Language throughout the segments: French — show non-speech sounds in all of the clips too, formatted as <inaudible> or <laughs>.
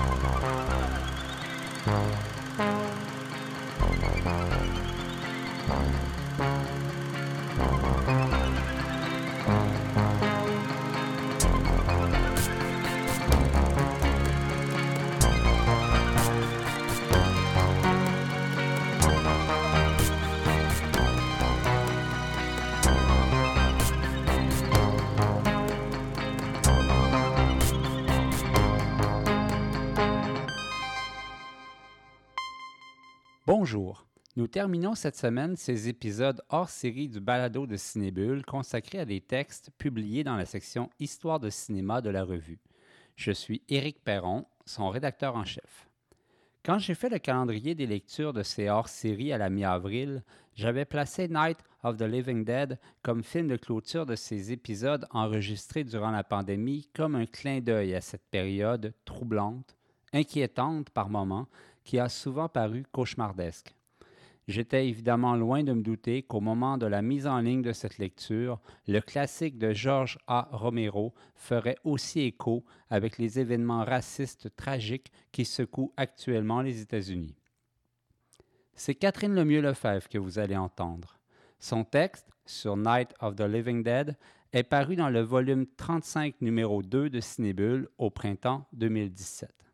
Oh, no. Bonjour. Nous terminons cette semaine ces épisodes hors série du balado de Cinébule consacrés à des textes publiés dans la section Histoire de cinéma de la revue. Je suis Éric Perron, son rédacteur en chef. Quand j'ai fait le calendrier des lectures de ces hors-séries à la mi-avril, j'avais placé Night of the Living Dead comme film de clôture de ces épisodes enregistrés durant la pandémie comme un clin d'œil à cette période troublante, inquiétante par moments, qui a souvent paru cauchemardesque. J'étais évidemment loin de me douter qu'au moment de la mise en ligne de cette lecture, le classique de George A. Romero ferait aussi écho avec les événements racistes tragiques qui secouent actuellement les États-Unis. C'est Catherine Lemieux-Lefebvre que vous allez entendre. Son texte, sur Night of the Living Dead, est paru dans le volume 35 numéro 2 de Cinébule au printemps 2017.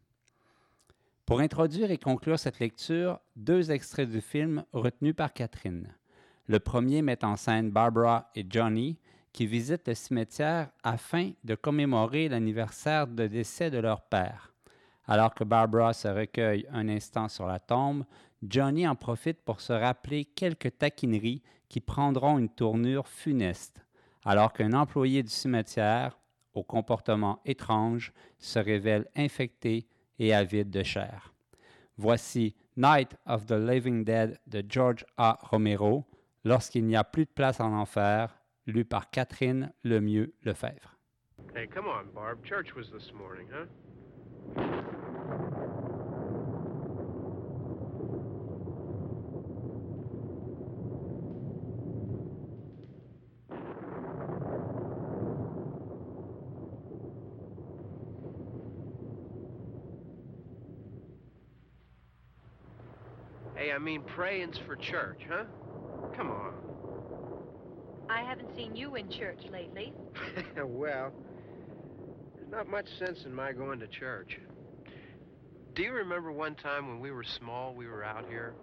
Pour introduire et conclure cette lecture, deux extraits du film retenus par Catherine. Le premier met en scène Barbara et Johnny qui visitent le cimetière afin de commémorer l'anniversaire de décès de leur père. Alors que Barbara se recueille un instant sur la tombe, Johnny en profite pour se rappeler quelques taquineries qui prendront une tournure funeste, alors qu'un employé du cimetière, au comportement étrange, se révèle infecté et avide de chair. Voici Night of the Living Dead de George A. Romero, Lorsqu'il n'y a plus de place en enfer, lu par Catherine Lemieux Lefebvre. Hey, come on, Barb. Church was this morning, huh? Mean praying's for church, huh? Come on. I haven't seen you in church lately. <laughs> well, there's not much sense in my going to church. Do you remember one time when we were small, we were out here?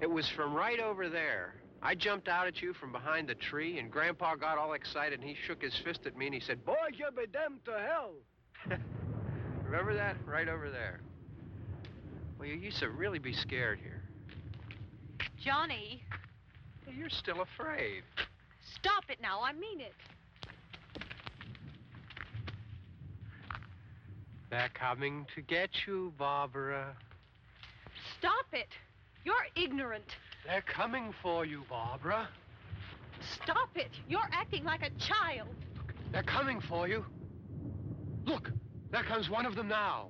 It was from right over there. I jumped out at you from behind the tree, and Grandpa got all excited, and he shook his fist at me, and he said, Boys, you'll be damned to hell. <laughs> remember that? Right over there. Well, you used to really be scared here. Johnny, You're still afraid. stop it now. I mean it. They're coming to get you, Barbara. Stop it. You're ignorant. They're coming for you, Barbara. Stop it. You're acting like a child. They're coming for you. Look, there comes one of them now.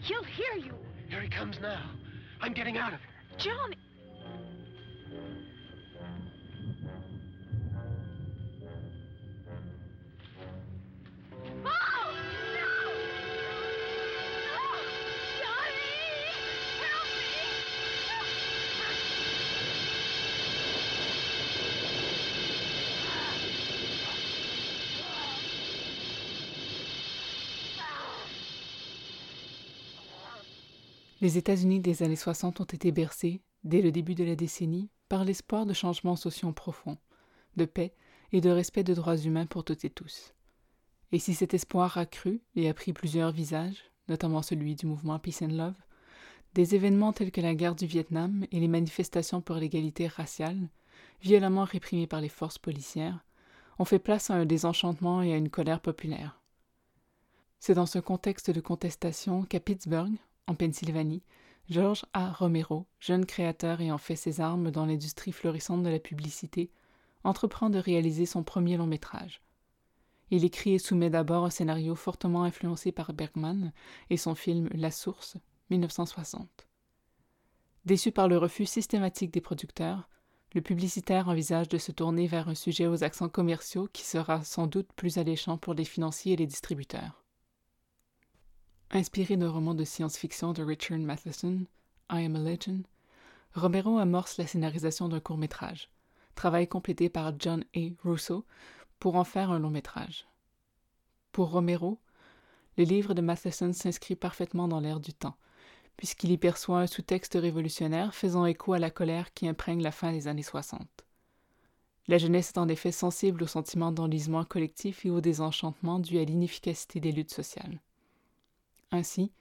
He'll hear you. Here he comes now. I'm getting out of here. Johnny. Les États-Unis des années 60 ont été bercés, dès le début de la décennie, par l'espoir de changements sociaux profonds, de paix et de respect de droits humains pour toutes et tous. Et si cet espoir a cru et a pris plusieurs visages, notamment celui du mouvement Peace and Love, des événements tels que la guerre du Vietnam et les manifestations pour l'égalité raciale, violemment réprimées par les forces policières, ont fait place à un désenchantement et à une colère populaire. C'est dans ce contexte de contestation qu'à Pittsburgh, en Pennsylvanie, George A. Romero, jeune créateur ayant fait ses armes dans l'industrie florissante de la publicité, entreprend de réaliser son premier long métrage. Il écrit et soumet d'abord un scénario fortement influencé par Bergman et son film La Source, 1960. Déçu par le refus systématique des producteurs, le publicitaire envisage de se tourner vers un sujet aux accents commerciaux qui sera sans doute plus alléchant pour les financiers et les distributeurs. Inspiré d'un roman de science-fiction de Richard Matheson, I Am a Legend, Romero amorce la scénarisation d'un court-métrage, travail complété par John A. Russo pour en faire un long-métrage. Pour Romero, le livre de Matheson s'inscrit parfaitement dans l'air du temps, puisqu'il y perçoit un sous-texte révolutionnaire faisant écho à la colère qui imprègne la fin des années 60. La jeunesse est en effet sensible au sentiment d'enlisement collectif et au désenchantement dû à l'inefficacité des luttes sociales. Ainsi,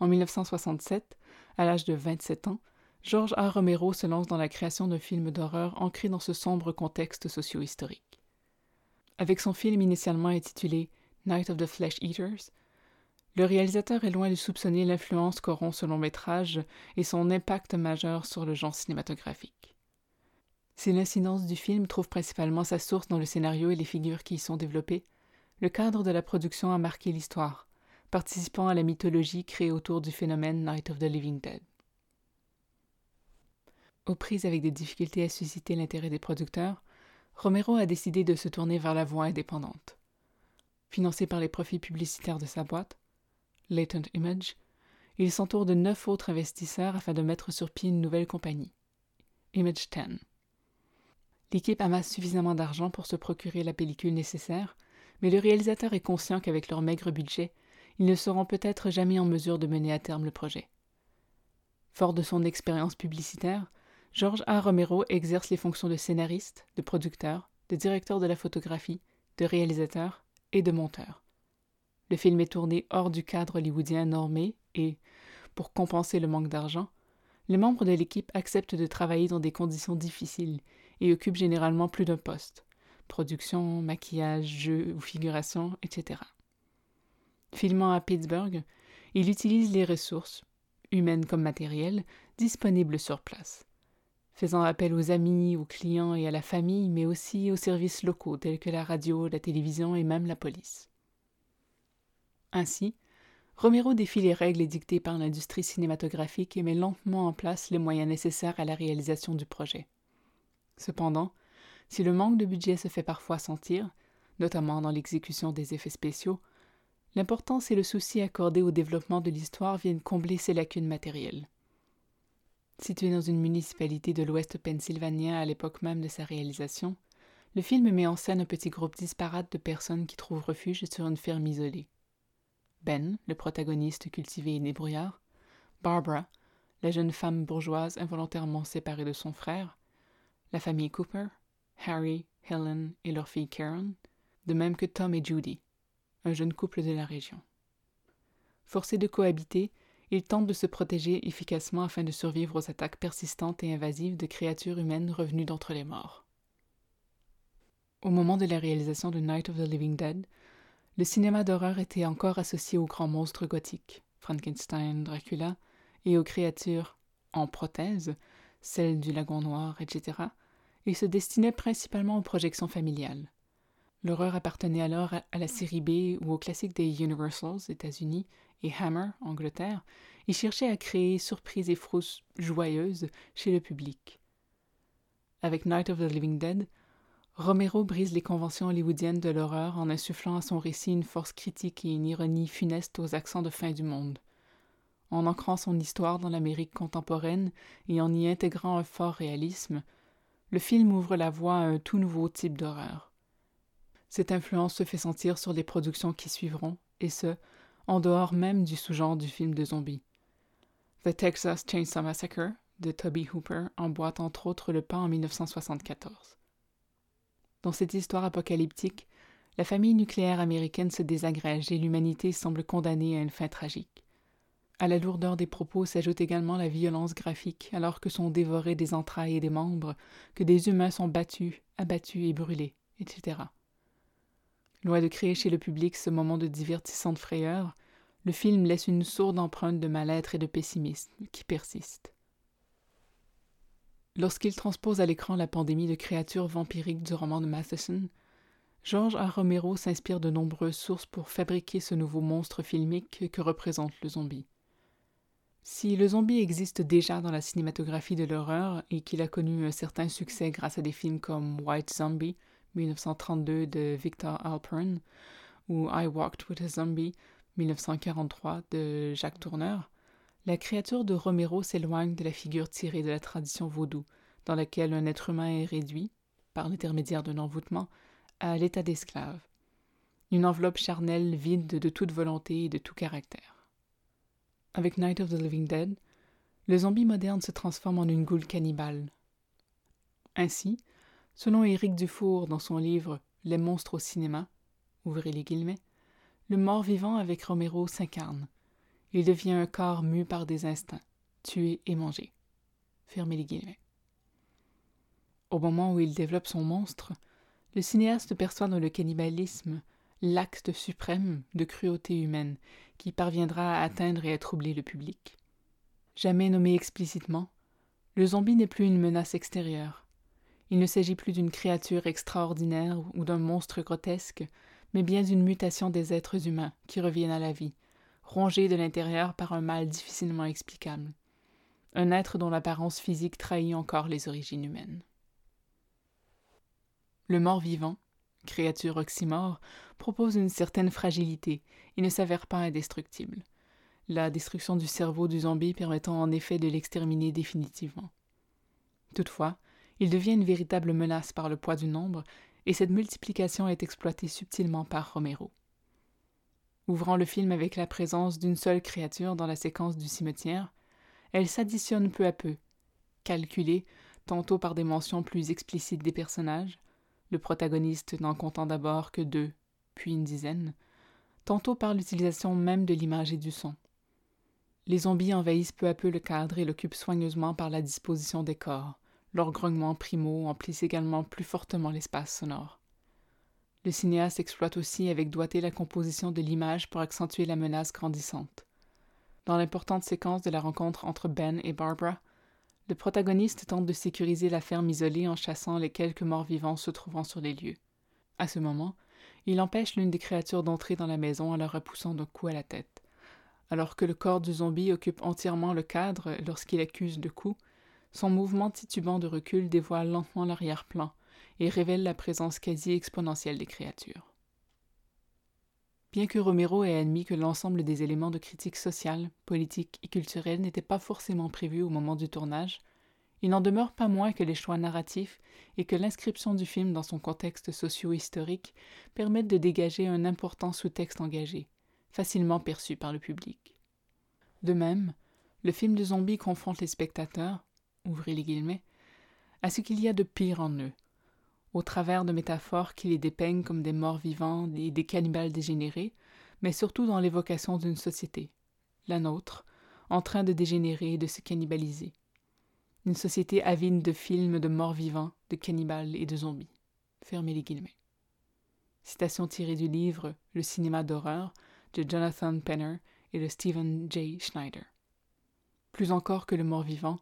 en 1967, à l'âge de 27 ans, George A. Romero se lance dans la création d'un film d'horreur ancré dans ce sombre contexte socio-historique. Avec son film initialement intitulé Night of the Flesh Eaters, le réalisateur est loin de soupçonner l'influence qu'auront ce long métrage et son impact majeur sur le genre cinématographique. Si l'incidence du film trouve principalement sa source dans le scénario et les figures qui y sont développées, le cadre de la production a marqué l'histoire, participant à la mythologie créée autour du phénomène Night of the Living Dead. Aux prises avec des difficultés à susciter l'intérêt des producteurs, Romero a décidé de se tourner vers la voie indépendante. Financé par les profits publicitaires de sa boîte, Latent Image, il s'entoure de neuf autres investisseurs afin de mettre sur pied une nouvelle compagnie, Image 10. L'équipe amasse suffisamment d'argent pour se procurer la pellicule nécessaire, mais le réalisateur est conscient qu'avec leur maigre budget, ils ne seront peut-être jamais en mesure de mener à terme le projet. Fort de son expérience publicitaire, George A. Romero exerce les fonctions de scénariste, de producteur, de directeur de la photographie, de réalisateur et de monteur. Le film est tourné hors du cadre hollywoodien normé et, pour compenser le manque d'argent, les membres de l'équipe acceptent de travailler dans des conditions difficiles et occupent généralement plus d'un poste production, maquillage, jeu ou figuration, etc. Filmant à Pittsburgh, il utilise les ressources, humaines comme matérielles, disponibles sur place, faisant appel aux amis, aux clients et à la famille, mais aussi aux services locaux tels que la radio, la télévision et même la police. Ainsi, Romero défie les règles édictées par l'industrie cinématographique et met lentement en place les moyens nécessaires à la réalisation du projet. Cependant, si le manque de budget se fait parfois sentir, notamment dans l'exécution des effets spéciaux, l'importance et le souci accordé au développement de l'histoire viennent combler ces lacunes matérielles. Situé dans une municipalité de l'ouest pennsylvanien à l'époque même de sa réalisation, le film met en scène un petit groupe disparate de personnes qui trouvent refuge sur une ferme isolée. Ben, le protagoniste cultivé et débrouillard, Barbara, la jeune femme bourgeoise involontairement séparée de son frère, la famille Cooper, Harry, Helen et leur fille Karen, de même que Tom et Judy, un jeune couple de la région. Forcés de cohabiter, ils tentent de se protéger efficacement afin de survivre aux attaques persistantes et invasives de créatures humaines revenues d'entre les morts. Au moment de la réalisation de Night of the Living Dead, le cinéma d'horreur était encore associé aux grands monstres gothiques, Frankenstein, Dracula, et aux créatures en prothèse, celles du lagon noir, etc., et se destinait principalement aux projections familiales. L'horreur appartenait alors à la série B ou aux classiques des Universals, États-Unis, et Hammer, Angleterre, et cherchait à créer surprises et frousses joyeuses chez le public. Avec Night of the Living Dead, Romero brise les conventions hollywoodiennes de l'horreur en insufflant à son récit une force critique et une ironie funeste aux accents de fin du monde. En ancrant son histoire dans l'Amérique contemporaine et en y intégrant un fort réalisme, le film ouvre la voie à un tout nouveau type d'horreur. Cette influence se fait sentir sur les productions qui suivront, et ce, en dehors même du sous-genre du film de zombies. The Texas Chainsaw Massacre de Toby Hooper emboîte entre autres le pas en 1974. Dans cette histoire apocalyptique, la famille nucléaire américaine se désagrège et l'humanité semble condamnée à une fin tragique. À la lourdeur des propos s'ajoute également la violence graphique, alors que sont dévorés des entrailles et des membres, que des humains sont battus, abattus et brûlés, etc. Loin de créer chez le public ce moment de divertissante frayeur, le film laisse une sourde empreinte de mal-être et de pessimisme qui persiste. Lorsqu'il transpose à l'écran la pandémie de créatures vampiriques du roman de Matheson, George A. Romero s'inspire de nombreuses sources pour fabriquer ce nouveau monstre filmique que représente le zombie. Si le zombie existe déjà dans la cinématographie de l'horreur et qu'il a connu un certain succès grâce à des films comme White Zombie, 1932 de Victor Alpern, ou I Walked with a Zombie, 1943 de Jacques Tourneur, la créature de Romero s'éloigne de la figure tirée de la tradition vaudou, dans laquelle un être humain est réduit, par l'intermédiaire d'un envoûtement, à l'état d'esclave, une enveloppe charnelle vide de toute volonté et de tout caractère. Avec Night of the Living Dead, le zombie moderne se transforme en une goule cannibale. Ainsi, selon Éric Dufour dans son livre Les monstres au cinéma, ouvrez les guillemets, le mort-vivant avec Romero s'incarne. Il devient un corps mu par des instincts, tué et mangé. Fermez les guillemets. Au moment où il développe son monstre, le cinéaste perçoit dans le cannibalisme l'acte suprême de cruauté humaine qui parviendra à atteindre et à troubler le public. Jamais nommé explicitement, le zombie n'est plus une menace extérieure. Il ne s'agit plus d'une créature extraordinaire ou d'un monstre grotesque, mais bien d'une mutation des êtres humains qui reviennent à la vie, rongés de l'intérieur par un mal difficilement explicable. Un être dont l'apparence physique trahit encore les origines humaines. Le mort-vivant, créature oxymore, propose une certaine fragilité et ne s'avère pas indestructible. La destruction du cerveau du zombie permettant en effet de l'exterminer définitivement. Toutefois, il devient une véritable menace par le poids du nombre, et cette multiplication est exploitée subtilement par Romero. Ouvrant le film avec la présence d'une seule créature dans la séquence du cimetière, elle s'additionne peu à peu, calculée tantôt par des mentions plus explicites des personnages, le protagoniste n'en comptant d'abord que deux, puis une dizaine, tantôt par l'utilisation même de l'image et du son. Les zombies envahissent peu à peu le cadre et l'occupent soigneusement par la disposition des corps. Leurs grognements primaux emplissent également plus fortement l'espace sonore. Le cinéaste exploite aussi avec doigté la composition de l'image pour accentuer la menace grandissante. Dans l'importante séquence de la rencontre entre Ben et Barbara, le protagoniste tente de sécuriser la ferme isolée en chassant les quelques morts vivants se trouvant sur les lieux. À ce moment, il empêche l'une des créatures d'entrer dans la maison en la repoussant d'un coup à la tête. Alors que le corps du zombie occupe entièrement le cadre lorsqu'il accuse le coup, son mouvement titubant de recul dévoile lentement l'arrière-plan et révèle la présence quasi exponentielle des créatures. Bien que Romero ait admis que l'ensemble des éléments de critique sociale, politique et culturelle n'étaient pas forcément prévus au moment du tournage, il n'en demeure pas moins que les choix narratifs et que l'inscription du film dans son contexte socio-historique permettent de dégager un important sous-texte engagé, facilement perçu par le public. De même, le film de zombies confronte les spectateurs, ouvrez les guillemets, à ce qu'il y a de pire en eux, au travers de métaphores qui les dépeignent comme des morts vivants et des cannibales dégénérés, mais surtout dans l'évocation d'une société, la nôtre, en train de dégénérer et de se cannibaliser. Une société avide de films de morts vivants, de cannibales et de zombies. Fermez les guillemets. Citation tirée du livre Le cinéma d'horreur de Jonathan Penner et de Stephen J. Schneider. Plus encore que le mort-vivant,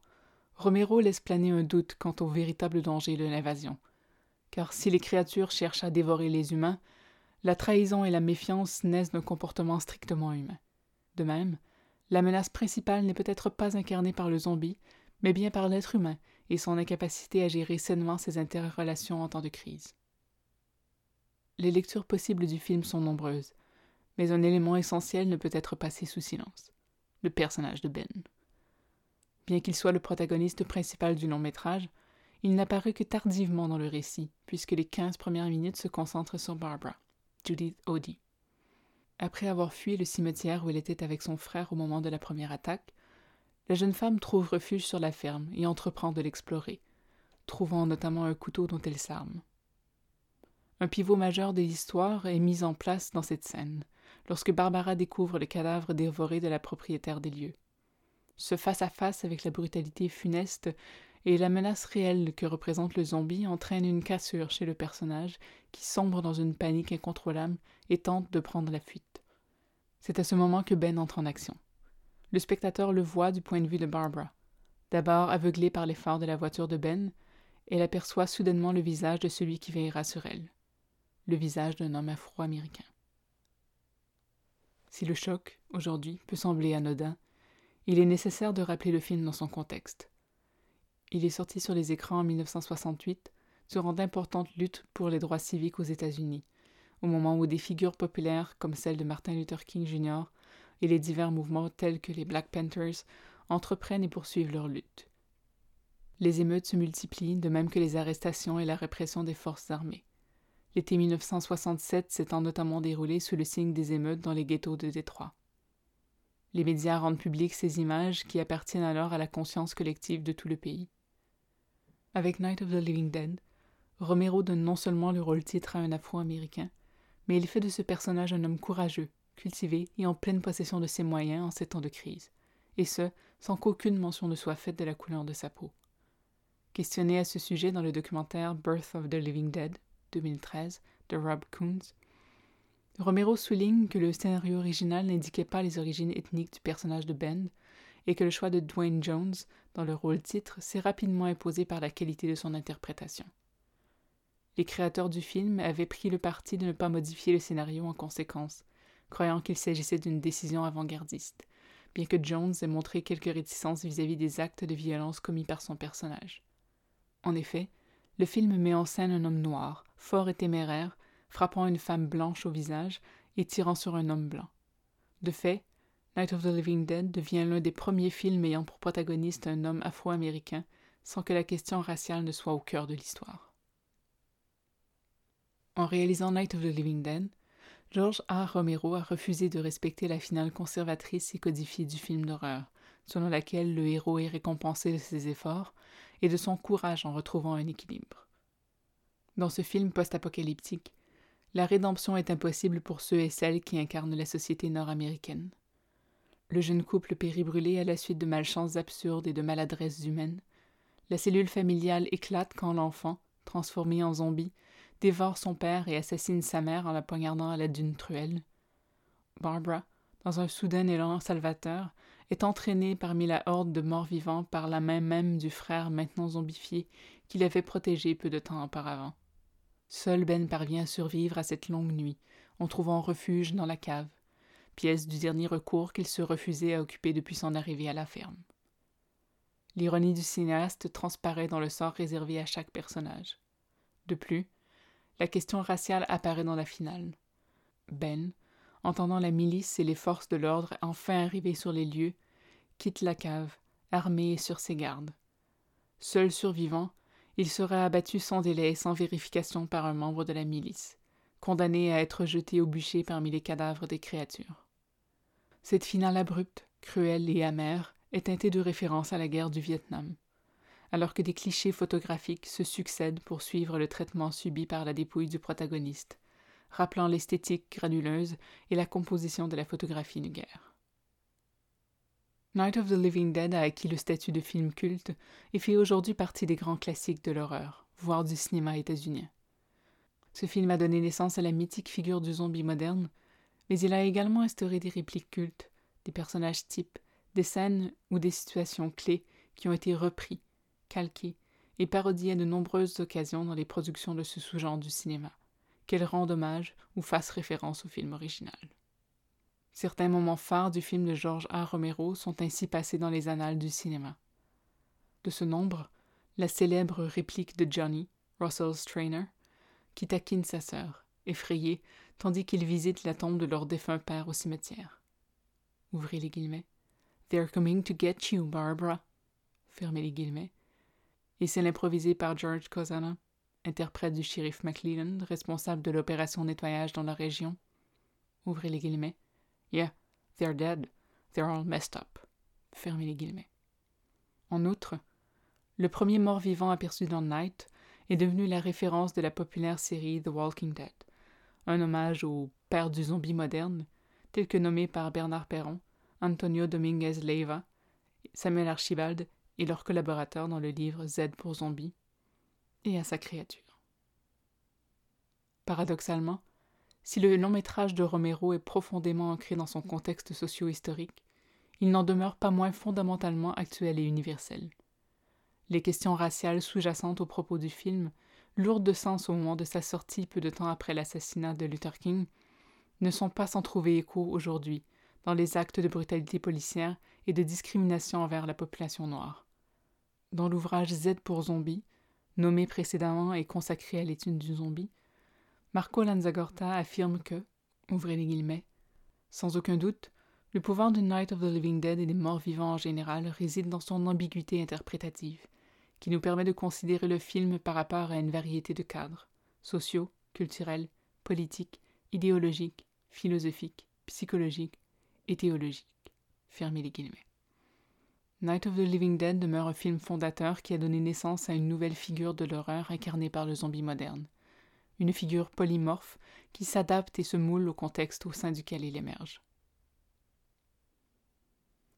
Romero laisse planer un doute quant au véritable danger de l'invasion, car si les créatures cherchent à dévorer les humains, la trahison et la méfiance naissent d'un comportement strictement humain. De même, la menace principale n'est peut-être pas incarnée par le zombie, mais bien par l'être humain et son incapacité à gérer sainement ses interrelations en temps de crise. Les lectures possibles du film sont nombreuses, mais un élément essentiel ne peut être passé sous silence le personnage de Ben. Bien qu'il soit le protagoniste principal du long métrage, il n'apparaît que tardivement dans le récit, puisque les quinze premières minutes se concentrent sur Barbara, Judith Odie. Après avoir fui le cimetière où elle était avec son frère au moment de la première attaque, la jeune femme trouve refuge sur la ferme et entreprend de l'explorer, trouvant notamment un couteau dont elle s'arme. Un pivot majeur de l'histoire est mis en place dans cette scène, lorsque Barbara découvre le cadavre dévoré de la propriétaire des lieux. Ce face à -face avec la brutalité funeste et la menace réelle que représente le zombie entraîne une cassure chez le personnage qui sombre dans une panique incontrôlable et tente de prendre la fuite. C'est à ce moment que Ben entre en action. Le spectateur le voit du point de vue de Barbara. D'abord aveuglée par phares de la voiture de Ben, elle aperçoit soudainement le visage de celui qui veillera sur elle, le visage d'un homme afro-américain. Si le choc, aujourd'hui, peut sembler anodin, il est nécessaire de rappeler le film dans son contexte. Il est sorti sur les écrans en 1968 durant d'importantes luttes pour les droits civiques aux États-Unis, au moment où des figures populaires comme celle de Martin Luther King Jr. et les divers mouvements tels que les Black Panthers entreprennent et poursuivent leur lutte. Les émeutes se multiplient, de même que les arrestations et la répression des forces armées. L'été 1967 s'étant notamment déroulé sous le signe des émeutes dans les ghettos de Détroit. Les médias rendent publiques ces images qui appartiennent alors à la conscience collective de tout le pays. Avec Night of the Living Dead, Romero donne non seulement le rôle-titre à un Afro-Américain, mais il fait de ce personnage un homme courageux, cultivé et en pleine possession de ses moyens en ces temps de crise, et ce, sans qu'aucune mention ne soit faite de la couleur de sa peau. Questionné à ce sujet dans le documentaire Birth of the Living Dead 2013 de Rob Coons, Romero souligne que le scénario original n'indiquait pas les origines ethniques du personnage de Ben et que le choix de Dwayne Jones dans le rôle titre s'est rapidement imposé par la qualité de son interprétation. Les créateurs du film avaient pris le parti de ne pas modifier le scénario en conséquence, croyant qu'il s'agissait d'une décision avant-gardiste, bien que Jones ait montré quelques réticences vis-à-vis des actes de violence commis par son personnage. En effet, le film met en scène un homme noir, fort et téméraire, frappant une femme blanche au visage et tirant sur un homme blanc. De fait, Night of the Living Dead devient l'un des premiers films ayant pour protagoniste un homme afro-américain sans que la question raciale ne soit au cœur de l'histoire. En réalisant Night of the Living Dead, George A. Romero a refusé de respecter la finale conservatrice et codifiée du film d'horreur, selon laquelle le héros est récompensé de ses efforts et de son courage en retrouvant un équilibre. Dans ce film post-apocalyptique, la rédemption est impossible pour ceux et celles qui incarnent la société nord-américaine. Le jeune couple périt brûlé à la suite de malchances absurdes et de maladresses humaines. La cellule familiale éclate quand l'enfant, transformé en zombie, dévore son père et assassine sa mère en la poignardant à l'aide d'une truelle. Barbara, dans un soudain élan salvateur, est entraînée parmi la horde de morts vivants par la main même du frère maintenant zombifié qui l'avait protégé peu de temps auparavant. Seul Ben parvient à survivre à cette longue nuit, en trouvant refuge dans la cave, pièce du dernier recours qu'il se refusait à occuper depuis son arrivée à la ferme. L'ironie du cinéaste transparaît dans le sort réservé à chaque personnage. De plus, la question raciale apparaît dans la finale. Ben, entendant la milice et les forces de l'ordre enfin arriver sur les lieux, quitte la cave, armé et sur ses gardes. Seul survivant, il sera abattu sans délai et sans vérification par un membre de la milice, condamné à être jeté au bûcher parmi les cadavres des créatures. Cette finale abrupte, cruelle et amère est teintée de références à la guerre du Vietnam alors que des clichés photographiques se succèdent pour suivre le traitement subi par la dépouille du protagoniste, rappelant l'esthétique granuleuse et la composition de la photographie de guerre. Night of the Living Dead a acquis le statut de film culte et fait aujourd'hui partie des grands classiques de l'horreur, voire du cinéma états-unien. Ce film a donné naissance à la mythique figure du zombie moderne, mais il a également instauré des répliques cultes, des personnages types, des scènes ou des situations clés qui ont été repris calqué et parodié à de nombreuses occasions dans les productions de ce sous-genre du cinéma, qu'elle rende hommage ou fasse référence au film original. Certains moments phares du film de George A. Romero sont ainsi passés dans les annales du cinéma. De ce nombre, la célèbre réplique de Johnny, Russell Strainer, qui taquine sa sœur, effrayée, tandis qu'il visite la tombe de leur défunt père au cimetière. Ouvrez les guillemets. They're coming to get you, Barbara. Fermez les guillemets et celle improvisée par George Cosana, interprète du shérif McLean, responsable de l'opération nettoyage dans la région. Ouvrez les guillemets. Yeah, they're dead. They're all messed up. Fermez les. En outre, le premier mort-vivant aperçu dans Night est devenu la référence de la populaire série The Walking Dead, un hommage au père du zombie moderne, tel que nommé par Bernard Perron, Antonio Dominguez Leiva, Samuel Archibald et leurs collaborateurs dans le livre Z pour zombies, et à sa créature. Paradoxalement, si le long métrage de Romero est profondément ancré dans son contexte socio-historique, il n'en demeure pas moins fondamentalement actuel et universel. Les questions raciales sous-jacentes aux propos du film, lourdes de sens au moment de sa sortie peu de temps après l'assassinat de Luther King, ne sont pas sans trouver écho aujourd'hui dans les actes de brutalité policière et de discrimination envers la population noire. Dans l'ouvrage Z pour zombies, nommé précédemment et consacré à l'étude du zombie, Marco Lanzagorta affirme que, ouvrez les guillemets, sans aucun doute, le pouvoir de Night of the Living Dead et des morts vivants en général réside dans son ambiguïté interprétative, qui nous permet de considérer le film par rapport à une variété de cadres, sociaux, culturels, politiques, idéologiques, philosophiques, psychologiques et théologiques. Fermez. Night of the Living Dead demeure un film fondateur qui a donné naissance à une nouvelle figure de l'horreur incarnée par le zombie moderne. Une figure polymorphe qui s'adapte et se moule au contexte au sein duquel il émerge.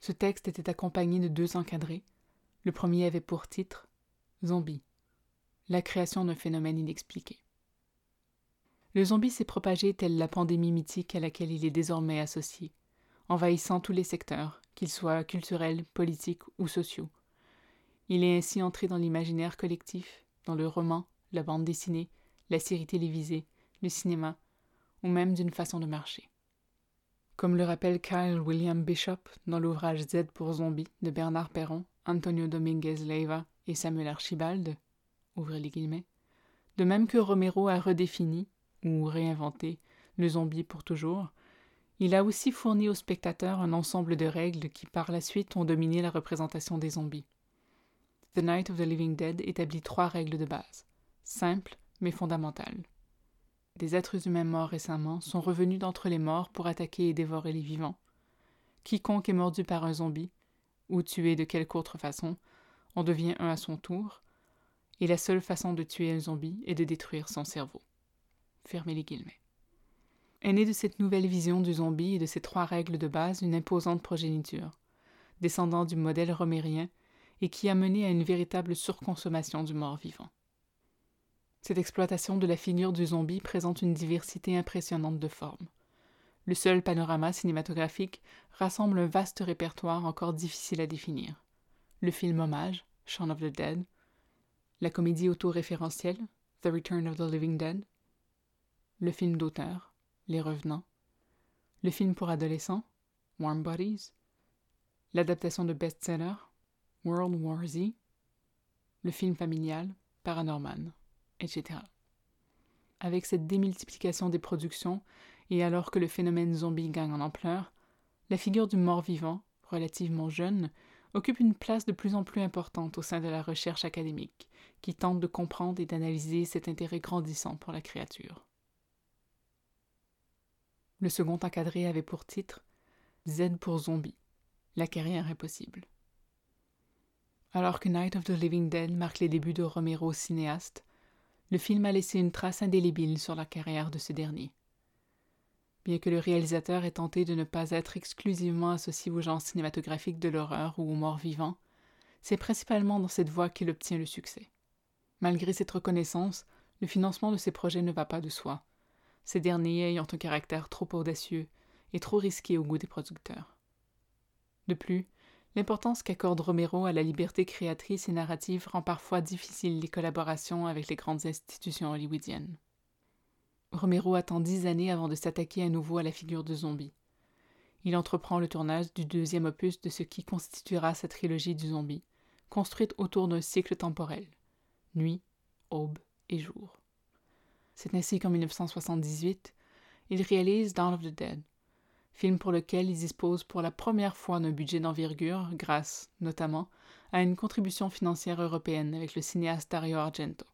Ce texte était accompagné de deux encadrés. Le premier avait pour titre Zombie, la création d'un phénomène inexpliqué. Le zombie s'est propagé telle la pandémie mythique à laquelle il est désormais associé, envahissant tous les secteurs, qu'ils soient culturels, politiques ou sociaux. Il est ainsi entré dans l'imaginaire collectif, dans le roman, la bande dessinée, la série télévisée, le cinéma, ou même d'une façon de marcher. Comme le rappelle Kyle William Bishop dans l'ouvrage Z pour zombies de Bernard Perron, Antonio Dominguez Leiva et Samuel Archibald, ouvrez les guillemets, de même que Romero a redéfini, ou réinventé, le zombie pour toujours, il a aussi fourni aux spectateurs un ensemble de règles qui par la suite ont dominé la représentation des zombies. The Night of the Living Dead établit trois règles de base, simples mais fondamentales des êtres humains morts récemment sont revenus d'entre les morts pour attaquer et dévorer les vivants. Quiconque est mordu par un zombie, ou tué de quelque autre façon, en devient un à son tour, et la seule façon de tuer un zombie est de détruire son cerveau. Fermez les guillemets. Est née de cette nouvelle vision du zombie et de ces trois règles de base une imposante progéniture, descendant du modèle romérien et qui a mené à une véritable surconsommation du mort vivant. Cette exploitation de la figure du zombie présente une diversité impressionnante de formes. Le seul panorama cinématographique rassemble un vaste répertoire encore difficile à définir. Le film hommage, Shaun of the Dead, la comédie autoréférentielle, The Return of the Living Dead, le film d'auteur, Les Revenants, le film pour adolescents, Warm Bodies, l'adaptation de best-seller, World War Z, le film familial, Paranorman etc. Avec cette démultiplication des productions, et alors que le phénomène zombie gagne en ampleur, la figure du mort-vivant, relativement jeune, occupe une place de plus en plus importante au sein de la recherche académique, qui tente de comprendre et d'analyser cet intérêt grandissant pour la créature. Le second encadré avait pour titre Z pour zombie. La carrière est possible. Alors que Night of the Living Dead marque les débuts de Romero cinéaste, le film a laissé une trace indélébile sur la carrière de ce dernier. Bien que le réalisateur ait tenté de ne pas être exclusivement associé au genre cinématographique de l'horreur ou aux morts vivants, c'est principalement dans cette voie qu'il obtient le succès. Malgré cette reconnaissance, le financement de ses projets ne va pas de soi, ces derniers ayant un caractère trop audacieux et trop risqué au goût des producteurs. De plus, L'importance qu'accorde Romero à la liberté créatrice et narrative rend parfois difficile les collaborations avec les grandes institutions hollywoodiennes. Romero attend dix années avant de s'attaquer à nouveau à la figure de zombie. Il entreprend le tournage du deuxième opus de ce qui constituera sa trilogie du zombie, construite autour d'un cycle temporel nuit, aube et jour. C'est ainsi qu'en 1978, il réalise Dawn of the Dead, film pour lequel il dispose pour la première fois d'un budget d'envergure grâce, notamment, à une contribution financière européenne avec le cinéaste Dario Argento.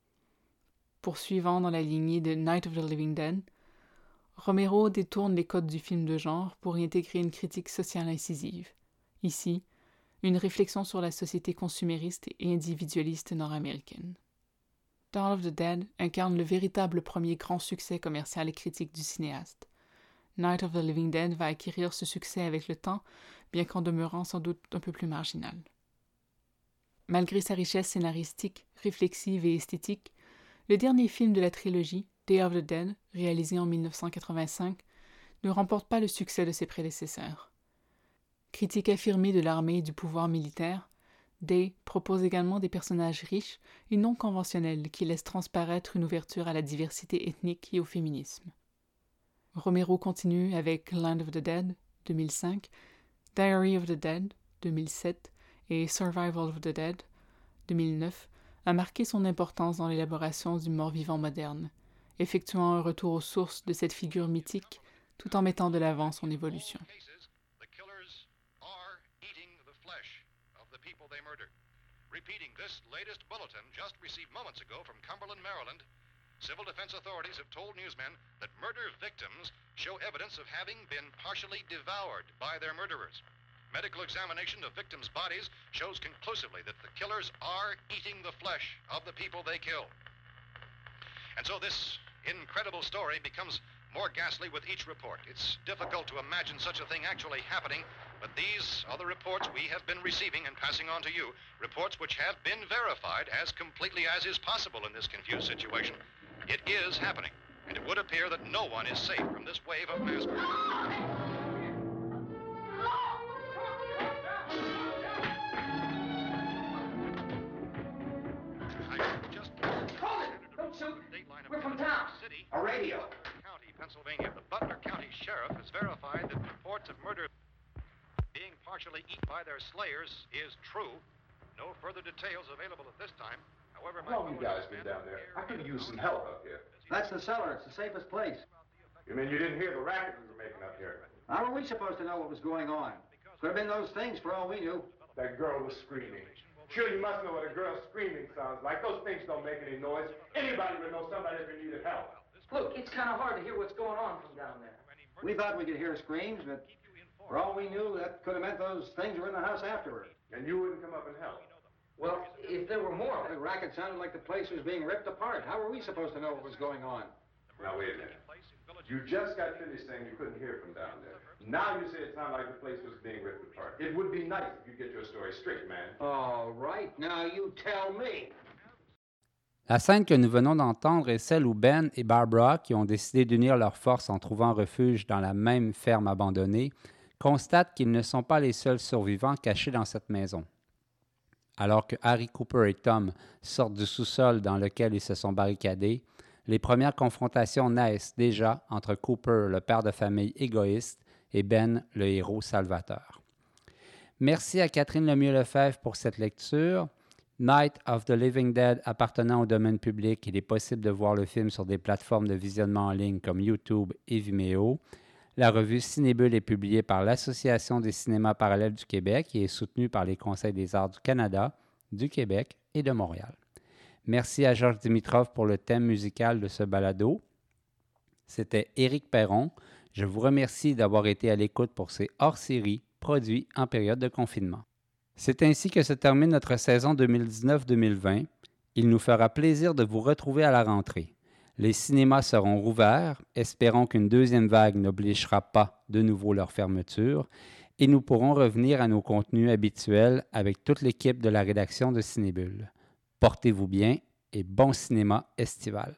Poursuivant dans la lignée de Night of the Living Dead, Romero détourne les codes du film de genre pour y intégrer une critique sociale incisive. Ici, une réflexion sur la société consumériste et individualiste nord-américaine. Dawn of the Dead incarne le véritable premier grand succès commercial et critique du cinéaste. Night of the Living Dead va acquérir ce succès avec le temps, bien qu'en demeurant sans doute un peu plus marginal. Malgré sa richesse scénaristique, réflexive et esthétique, le dernier film de la trilogie, Day of the Dead, réalisé en 1985, ne remporte pas le succès de ses prédécesseurs. Critique affirmée de l'armée et du pouvoir militaire, Day propose également des personnages riches et non conventionnels qui laissent transparaître une ouverture à la diversité ethnique et au féminisme. Romero continue avec Land of the Dead 2005, Diary of the Dead 2007 et Survival of the Dead 2009 a marqué son importance dans l'élaboration du mort-vivant moderne effectuant un retour aux sources de cette figure mythique tout en mettant de l'avant son évolution. Civil defense authorities have told newsmen that murder victims show evidence of having been partially devoured by their murderers. Medical examination of victims' bodies shows conclusively that the killers are eating the flesh of the people they kill. And so this incredible story becomes more ghastly with each report. It's difficult to imagine such a thing actually happening, but these are the reports we have been receiving and passing on to you. Reports which have been verified as completely as is possible in this confused situation. It is happening, and it would appear that no one is safe from this wave of mass murder. We're from town. City. A radio. County, Pennsylvania. The Butler County Sheriff has verified that reports of murder being partially eaten by their slayers is true. No further details available at this time. However, How long you guys been down there? I could use some help up here. That's the cellar. It's the safest place. You mean you didn't hear the racket we were making up here? How were we supposed to know what was going on? Could have been those things for all we knew. That girl was screaming. Sure, you must know what a girl screaming sounds like. Those things don't make any noise. Anybody would know somebody if needed help. Look, it's kind of hard to hear what's going on from down there. We thought we could hear screams, but for all we knew, that could have meant those things were in the house afterward. And you wouldn't come up and help? Well, if there were more, the racket sounded like the place was being ripped apart. How were we supposed to know what was going on? Now, wait a minute. You just got finished saying you couldn't hear from down there. Now you say it sounded like the place was being ripped apart. It would be nice if you get your story straight, man. All right. Now you tell me. La scène que nous venons d'entendre est celle où Ben et Barbara, qui ont décidé d'unir leurs forces en trouvant refuge dans la même ferme abandonnée, constatent qu'ils ne sont pas les seuls survivants cachés dans cette maison. Alors que Harry Cooper et Tom sortent du sous-sol dans lequel ils se sont barricadés, les premières confrontations naissent déjà entre Cooper, le père de famille égoïste, et Ben, le héros salvateur. Merci à Catherine Lemieux-Lefebvre pour cette lecture. Night of the Living Dead appartenant au domaine public, il est possible de voir le film sur des plateformes de visionnement en ligne comme YouTube et Vimeo. La revue Cinébule est publiée par l'Association des cinémas parallèles du Québec et est soutenue par les Conseils des arts du Canada, du Québec et de Montréal. Merci à Georges Dimitrov pour le thème musical de ce balado. C'était Éric Perron. Je vous remercie d'avoir été à l'écoute pour ces hors-séries produits en période de confinement. C'est ainsi que se termine notre saison 2019-2020. Il nous fera plaisir de vous retrouver à la rentrée. Les cinémas seront rouverts, espérons qu'une deuxième vague n'obligera pas de nouveau leur fermeture, et nous pourrons revenir à nos contenus habituels avec toute l'équipe de la rédaction de Cinébule. Portez-vous bien et bon cinéma estival.